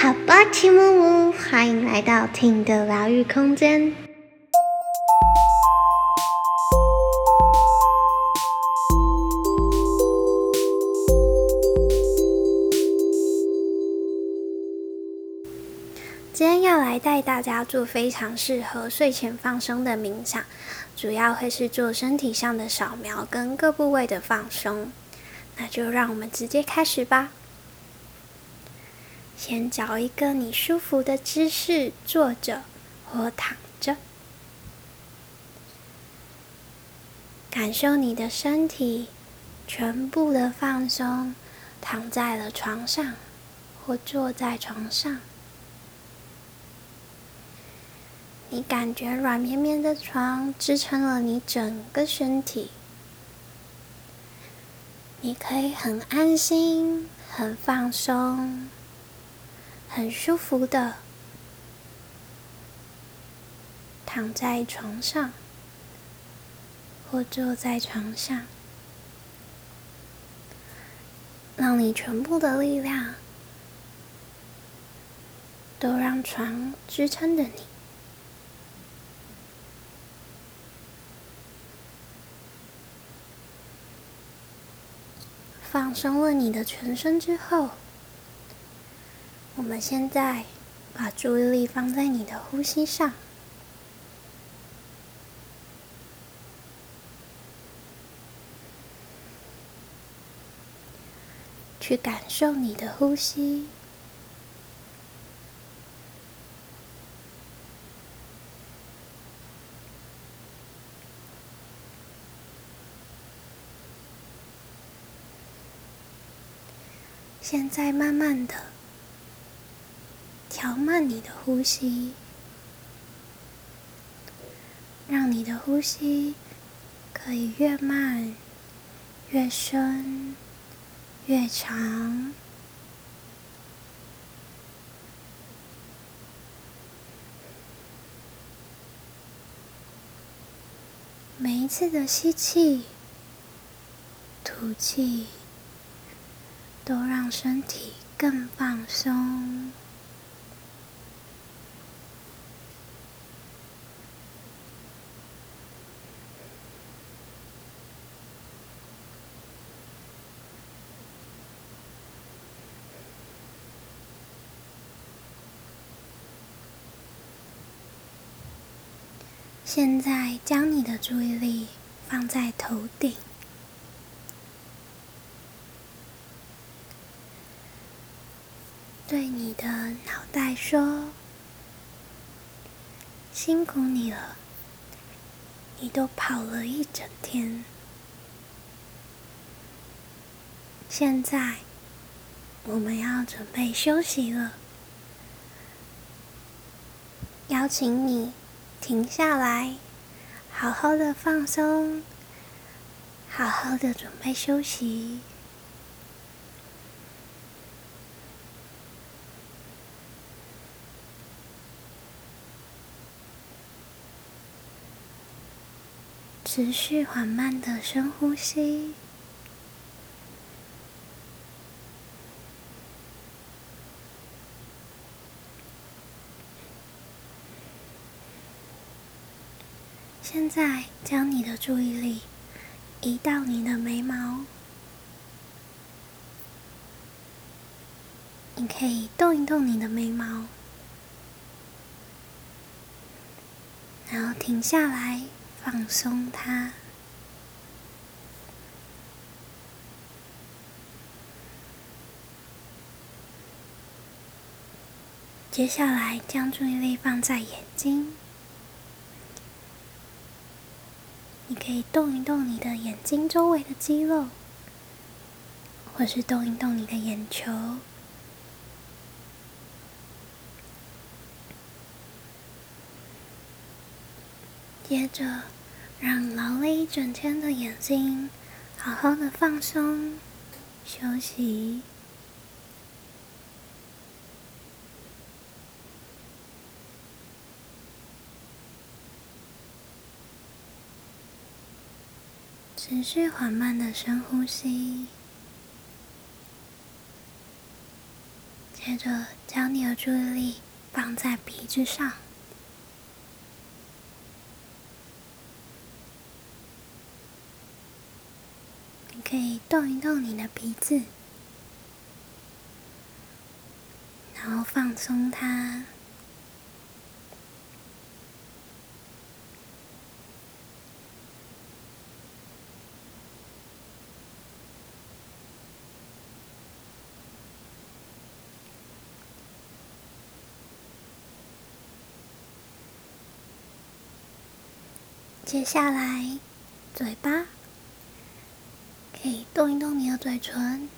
好吧，齐木木，欢迎来到听的疗愈空间。今天要来带大家做非常适合睡前放松的冥想，主要会是做身体上的扫描跟各部位的放松。那就让我们直接开始吧。先找一个你舒服的姿势，坐着或躺着，感受你的身体全部的放松，躺在了床上或坐在床上。你感觉软绵绵的床支撑了你整个身体，你可以很安心、很放松。很舒服的躺在床上，或坐在床上，让你全部的力量都让床支撑着你。放松了你的全身之后。我们现在把注意力放在你的呼吸上，去感受你的呼吸。现在慢慢的。调慢你的呼吸，让你的呼吸可以越慢越深越长。每一次的吸气、吐气，都让身体更放松。现在将你的注意力放在头顶，对你的脑袋说：“辛苦你了，你都跑了一整天，现在我们要准备休息了，邀请你。”停下来，好好的放松，好好的准备休息。持续缓慢的深呼吸。现在将你的注意力移到你的眉毛，你可以动一动你的眉毛，然后停下来放松它。接下来将注意力放在眼睛。你可以动一动你的眼睛周围的肌肉，或是动一动你的眼球。接着，让劳累一整天的眼睛好好的放松、休息。持续缓慢的深呼吸，接接着将你的注意力放在鼻子上，你可以动一动你的鼻子，然后放松它。接下来，嘴巴可以动一动你的嘴唇，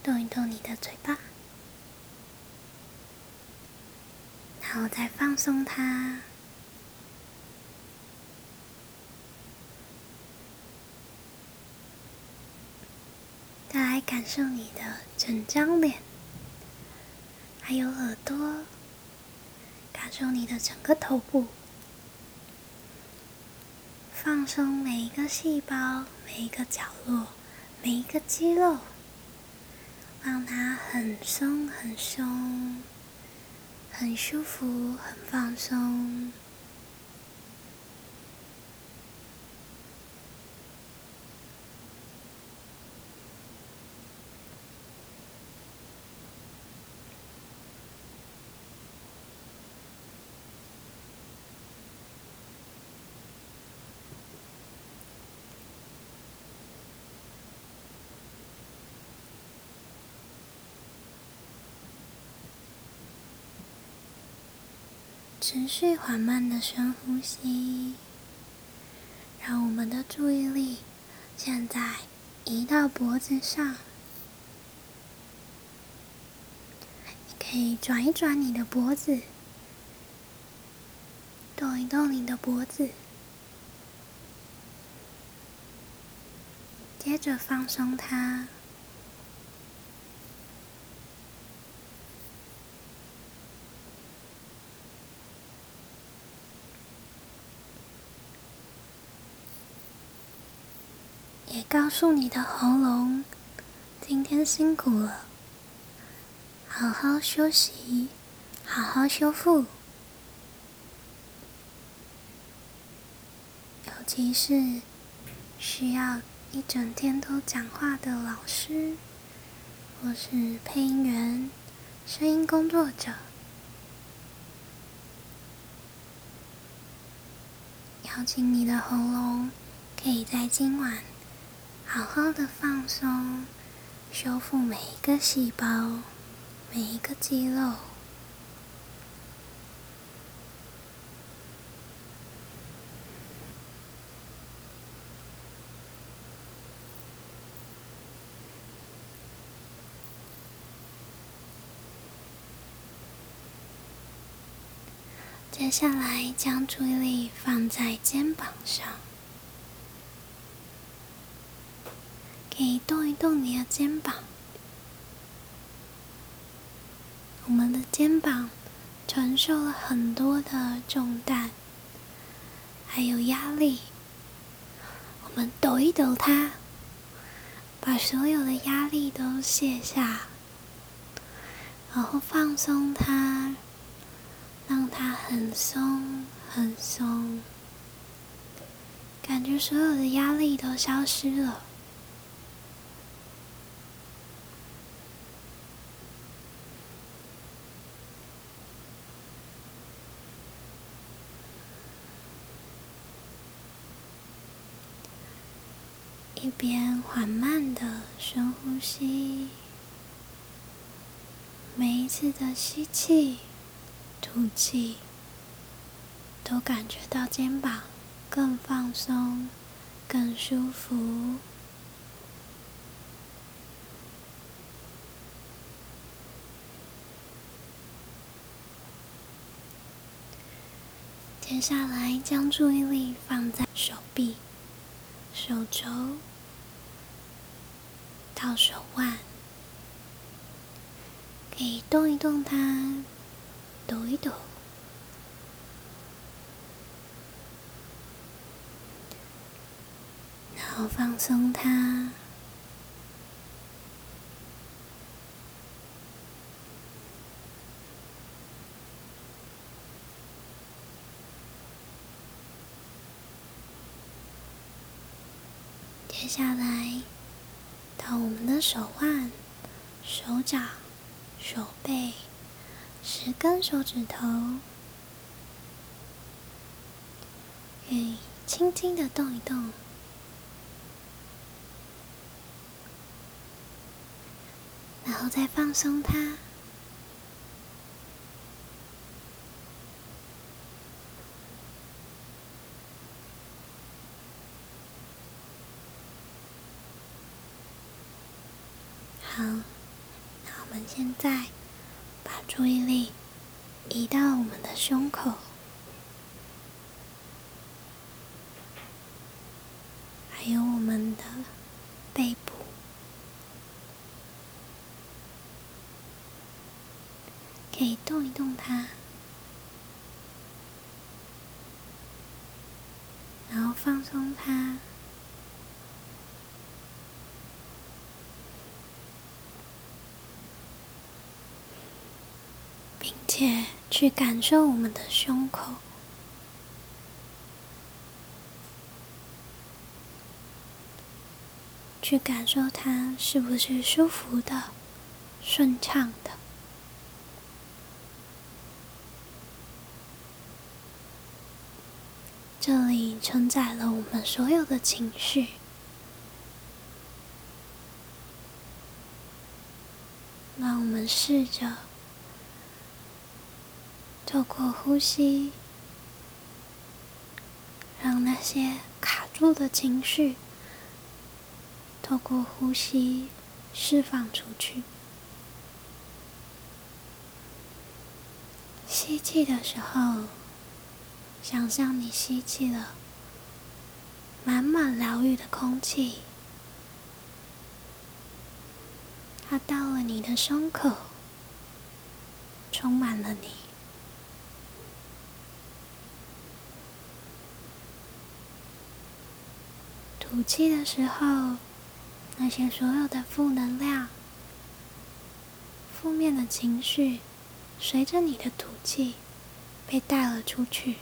动一动你的嘴巴，然后再放松它。再来感受你的整张脸，还有耳朵。感受你的整个头部，放松每一个细胞、每一个角落、每一个肌肉，让它很松、很松、很舒服、很放松。持续缓慢的深呼吸，让我们的注意力现在移到脖子上。你可以转一转你的脖子，动一动你的脖子，接着放松它。告诉你的喉咙，今天辛苦了，好好休息，好好修复。尤其是需要一整天都讲话的老师，或是配音员、声音工作者，邀请你的喉咙可以在今晚。好好的放松，修复每一个细胞，每一个肌肉。接下来，将注意力放在肩膀上。可以动一动你的肩膀。我们的肩膀承受了很多的重担，还有压力。我们抖一抖它，把所有的压力都卸下，然后放松它，让它很松很松，感觉所有的压力都消失了。一边缓慢的深呼吸，每一次的吸气、吐气，都感觉到肩膀更放松、更舒服。接下来，将注意力放在手臂、手肘。到手腕，可以动一动它，抖一抖，然后放松它。接下来到我们的手腕、手掌、手背，十根手指头，可以轻轻的动一动，然后再放松它。好，那我们现在把注意力移到我们的胸口，还有我们的背部，可以动一动它，然后放松它。且去感受我们的胸口，去感受它是不是舒服的、顺畅的。这里承载了我们所有的情绪。让我们试着。透过呼吸，让那些卡住的情绪透过呼吸释放出去。吸气的时候，想象你吸气了满满疗愈的空气，它到了你的胸口，充满了你。吐气的时候，那些所有的负能量、负面的情绪，随着你的吐气被带了出去。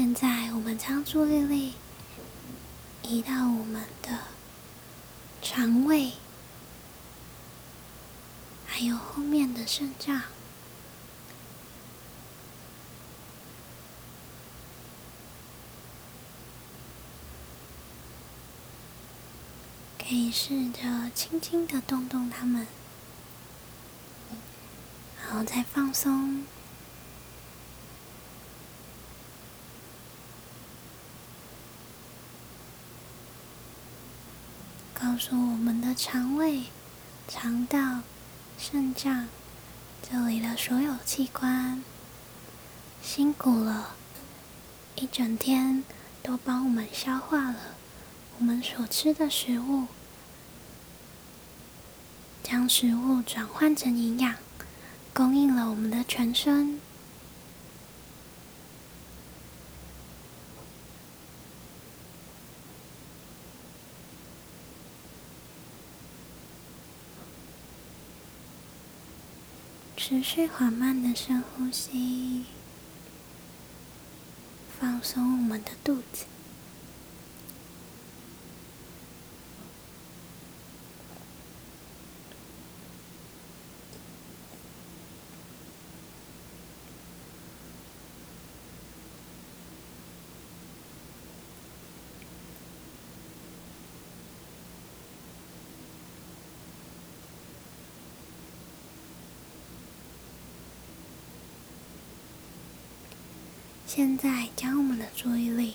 现在，我们将注意力移到我们的肠胃，还有后面的肾脏，可以试着轻轻的动动它们，然后再放松。告诉我们的肠胃、肠道、肾脏这里的所有器官，辛苦了，一整天都帮我们消化了我们所吃的食物，将食物转换成营养，供应了我们的全身。持续缓慢的深呼吸，放松我们的肚子。现在将我们的注意力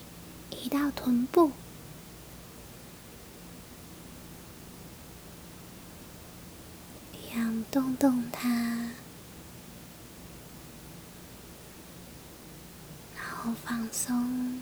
移到臀部，一样动动它，然后放松。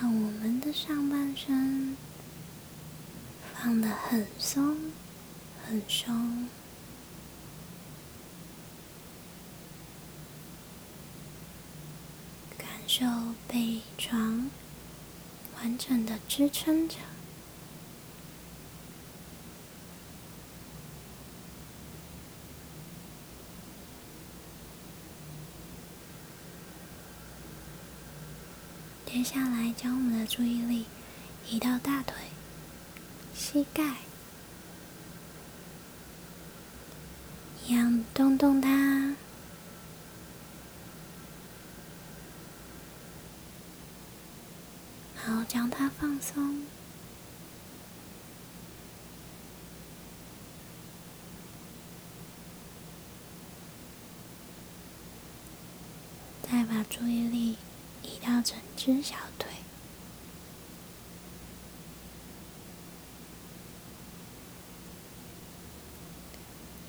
让我们的上半身放得很松，很松。感受被床完整的支撑着，接下来将我们的注意力移到大腿、膝盖，一样动动它。然后将它放松，再把注意力移到整只小腿，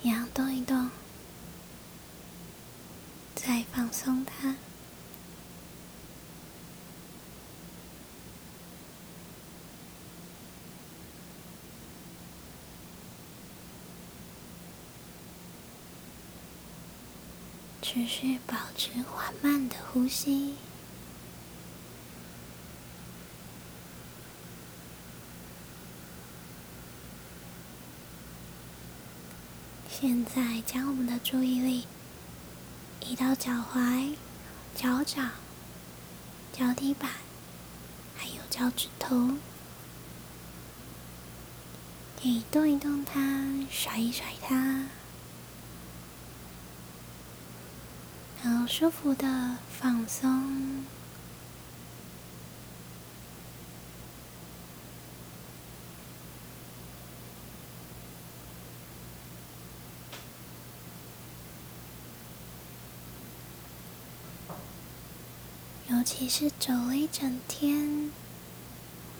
一样动一动，再放松它。持续保持缓慢的呼吸。现在将我们的注意力移到脚踝、脚掌、脚底板，还有脚趾头，你动一动它，甩一甩它。然后舒服的放松，尤其是走了一整天、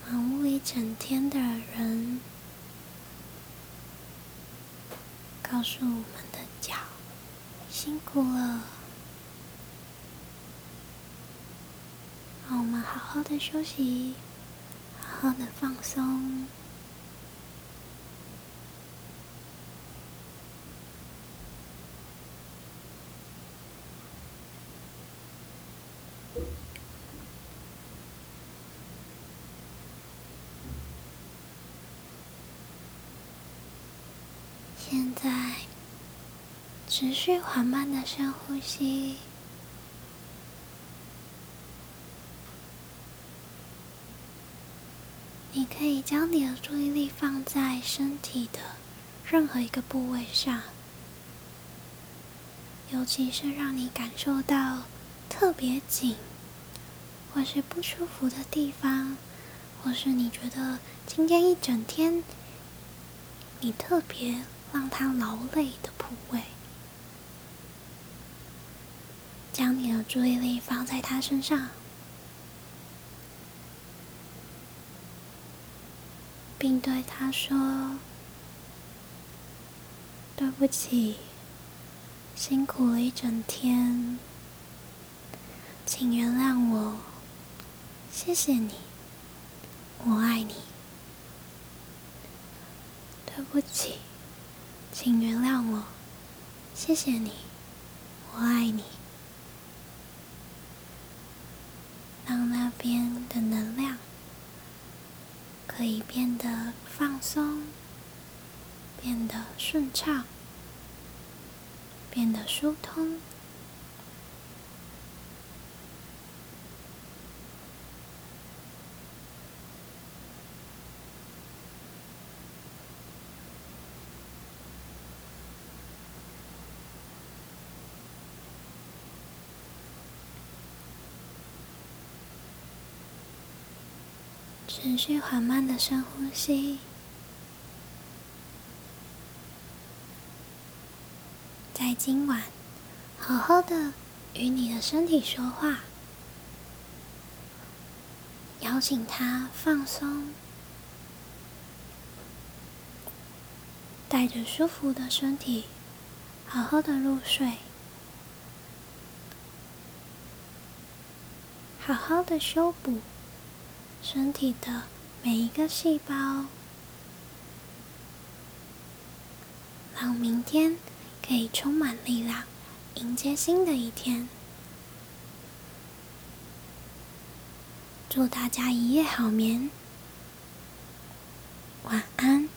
忙碌一整天的人，告诉我们的脚辛苦了。让我们好好的休息，好好的放松。现在，持续缓慢的深呼吸。你可以将你的注意力放在身体的任何一个部位上，尤其是让你感受到特别紧或是不舒服的地方，或是你觉得今天一整天你特别让他劳累的部位，将你的注意力放在他身上。并对他说：“对不起，辛苦了一整天，请原谅我，谢谢你，我爱你。对不起，请原谅我，谢谢你，我爱你。让那边的能量。”可以变得放松，变得顺畅，变得疏通。持续缓慢的深呼吸，在今晚，好好的与你的身体说话，邀请它放松，带着舒服的身体，好好的入睡，好好的修补。身体的每一个细胞，让明天可以充满力量，迎接新的一天。祝大家一夜好眠，晚安。